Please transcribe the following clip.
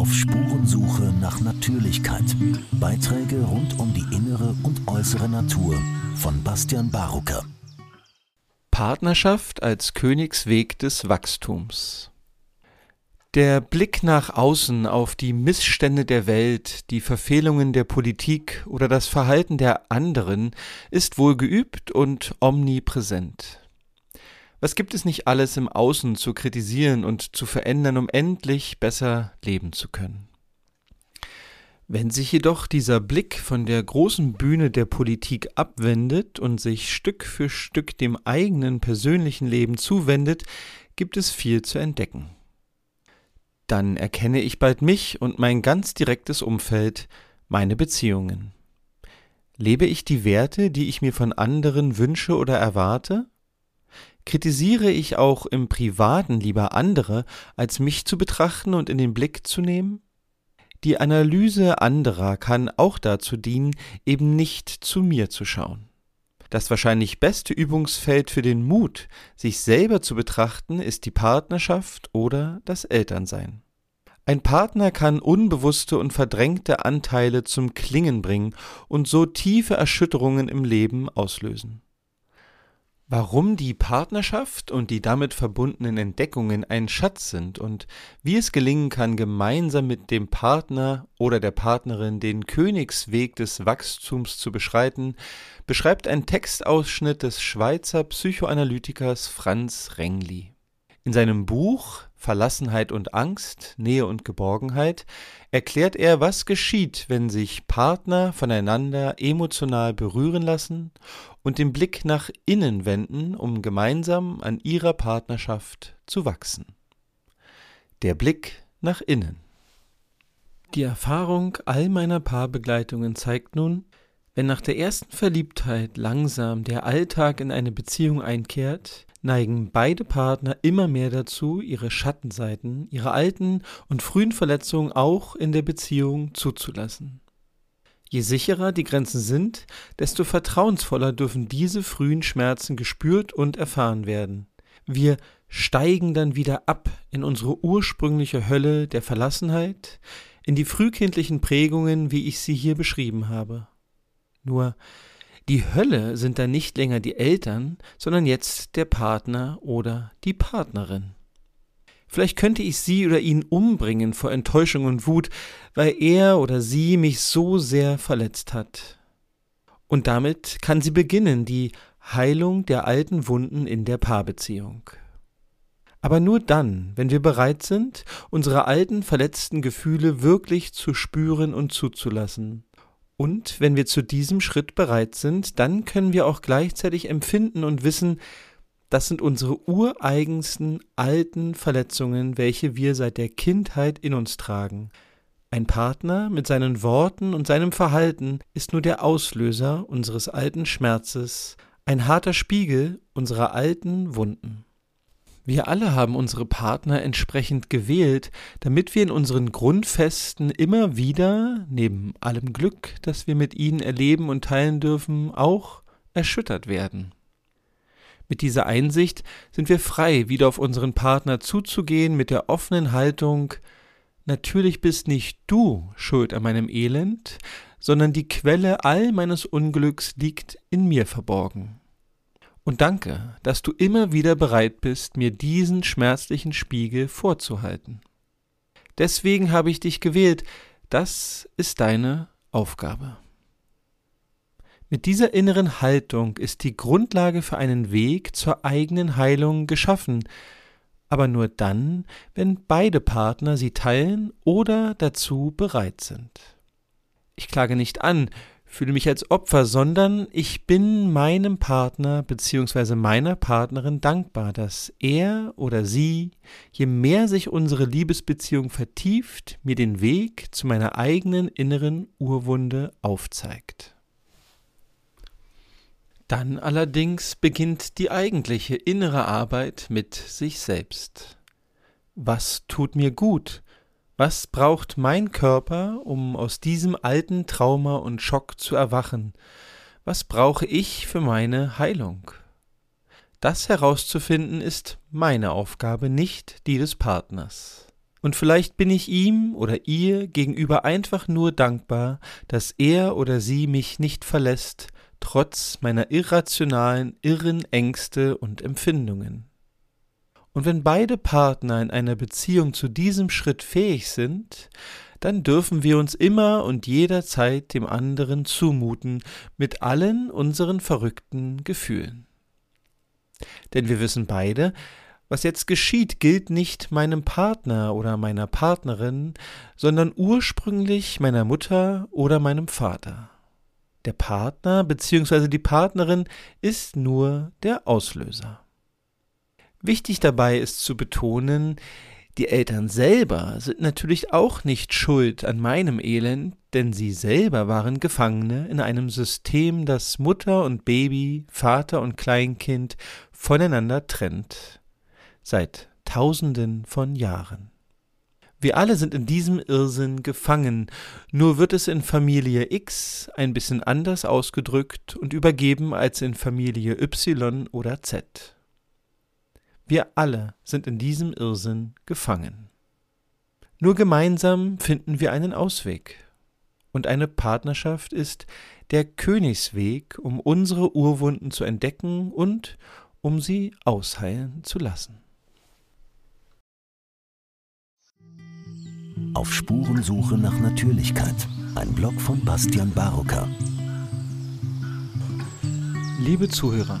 Auf Spurensuche nach Natürlichkeit. Beiträge rund um die innere und äußere Natur von Bastian Barucker. Partnerschaft als Königsweg des Wachstums. Der Blick nach außen auf die Missstände der Welt, die Verfehlungen der Politik oder das Verhalten der anderen ist wohl geübt und omnipräsent. Was gibt es nicht alles im Außen zu kritisieren und zu verändern, um endlich besser leben zu können? Wenn sich jedoch dieser Blick von der großen Bühne der Politik abwendet und sich Stück für Stück dem eigenen persönlichen Leben zuwendet, gibt es viel zu entdecken. Dann erkenne ich bald mich und mein ganz direktes Umfeld, meine Beziehungen. Lebe ich die Werte, die ich mir von anderen wünsche oder erwarte? Kritisiere ich auch im Privaten lieber andere, als mich zu betrachten und in den Blick zu nehmen? Die Analyse anderer kann auch dazu dienen, eben nicht zu mir zu schauen. Das wahrscheinlich beste Übungsfeld für den Mut, sich selber zu betrachten, ist die Partnerschaft oder das Elternsein. Ein Partner kann unbewusste und verdrängte Anteile zum Klingen bringen und so tiefe Erschütterungen im Leben auslösen. Warum die Partnerschaft und die damit verbundenen Entdeckungen ein Schatz sind und wie es gelingen kann, gemeinsam mit dem Partner oder der Partnerin den Königsweg des Wachstums zu beschreiten, beschreibt ein Textausschnitt des Schweizer Psychoanalytikers Franz Rengli. In seinem Buch Verlassenheit und Angst, Nähe und Geborgenheit erklärt er, was geschieht, wenn sich Partner voneinander emotional berühren lassen und den Blick nach innen wenden, um gemeinsam an ihrer Partnerschaft zu wachsen. Der Blick nach innen. Die Erfahrung all meiner Paarbegleitungen zeigt nun, wenn nach der ersten Verliebtheit langsam der Alltag in eine Beziehung einkehrt, neigen beide Partner immer mehr dazu, ihre Schattenseiten, ihre alten und frühen Verletzungen auch in der Beziehung zuzulassen. Je sicherer die Grenzen sind, desto vertrauensvoller dürfen diese frühen Schmerzen gespürt und erfahren werden. Wir steigen dann wieder ab in unsere ursprüngliche Hölle der Verlassenheit, in die frühkindlichen Prägungen, wie ich sie hier beschrieben habe. Nur die Hölle sind dann nicht länger die Eltern, sondern jetzt der Partner oder die Partnerin. Vielleicht könnte ich sie oder ihn umbringen vor Enttäuschung und Wut, weil er oder sie mich so sehr verletzt hat. Und damit kann sie beginnen, die Heilung der alten Wunden in der Paarbeziehung. Aber nur dann, wenn wir bereit sind, unsere alten verletzten Gefühle wirklich zu spüren und zuzulassen, und wenn wir zu diesem Schritt bereit sind, dann können wir auch gleichzeitig empfinden und wissen, das sind unsere ureigensten alten Verletzungen, welche wir seit der Kindheit in uns tragen. Ein Partner mit seinen Worten und seinem Verhalten ist nur der Auslöser unseres alten Schmerzes, ein harter Spiegel unserer alten Wunden. Wir alle haben unsere Partner entsprechend gewählt, damit wir in unseren Grundfesten immer wieder, neben allem Glück, das wir mit ihnen erleben und teilen dürfen, auch erschüttert werden. Mit dieser Einsicht sind wir frei, wieder auf unseren Partner zuzugehen mit der offenen Haltung Natürlich bist nicht du schuld an meinem Elend, sondern die Quelle all meines Unglücks liegt in mir verborgen. Und danke, dass du immer wieder bereit bist, mir diesen schmerzlichen Spiegel vorzuhalten. Deswegen habe ich dich gewählt, das ist deine Aufgabe. Mit dieser inneren Haltung ist die Grundlage für einen Weg zur eigenen Heilung geschaffen, aber nur dann, wenn beide Partner sie teilen oder dazu bereit sind. Ich klage nicht an, fühle mich als Opfer, sondern ich bin meinem Partner bzw. meiner Partnerin dankbar, dass er oder sie, je mehr sich unsere Liebesbeziehung vertieft, mir den Weg zu meiner eigenen inneren Urwunde aufzeigt. Dann allerdings beginnt die eigentliche innere Arbeit mit sich selbst. Was tut mir gut? Was braucht mein Körper, um aus diesem alten Trauma und Schock zu erwachen? Was brauche ich für meine Heilung? Das herauszufinden ist meine Aufgabe, nicht die des Partners. Und vielleicht bin ich ihm oder ihr gegenüber einfach nur dankbar, dass er oder sie mich nicht verlässt, trotz meiner irrationalen, irren Ängste und Empfindungen. Und wenn beide Partner in einer Beziehung zu diesem Schritt fähig sind, dann dürfen wir uns immer und jederzeit dem anderen zumuten mit allen unseren verrückten Gefühlen. Denn wir wissen beide, was jetzt geschieht, gilt nicht meinem Partner oder meiner Partnerin, sondern ursprünglich meiner Mutter oder meinem Vater. Der Partner bzw. die Partnerin ist nur der Auslöser. Wichtig dabei ist zu betonen, die Eltern selber sind natürlich auch nicht schuld an meinem Elend, denn sie selber waren Gefangene in einem System, das Mutter und Baby, Vater und Kleinkind voneinander trennt. Seit Tausenden von Jahren. Wir alle sind in diesem Irrsinn gefangen, nur wird es in Familie X ein bisschen anders ausgedrückt und übergeben als in Familie Y oder Z. Wir alle sind in diesem Irrsinn gefangen. Nur gemeinsam finden wir einen Ausweg. Und eine Partnerschaft ist der Königsweg, um unsere Urwunden zu entdecken und um sie ausheilen zu lassen. Auf Spurensuche nach Natürlichkeit. Ein Blog von Bastian Barocker. Liebe Zuhörer,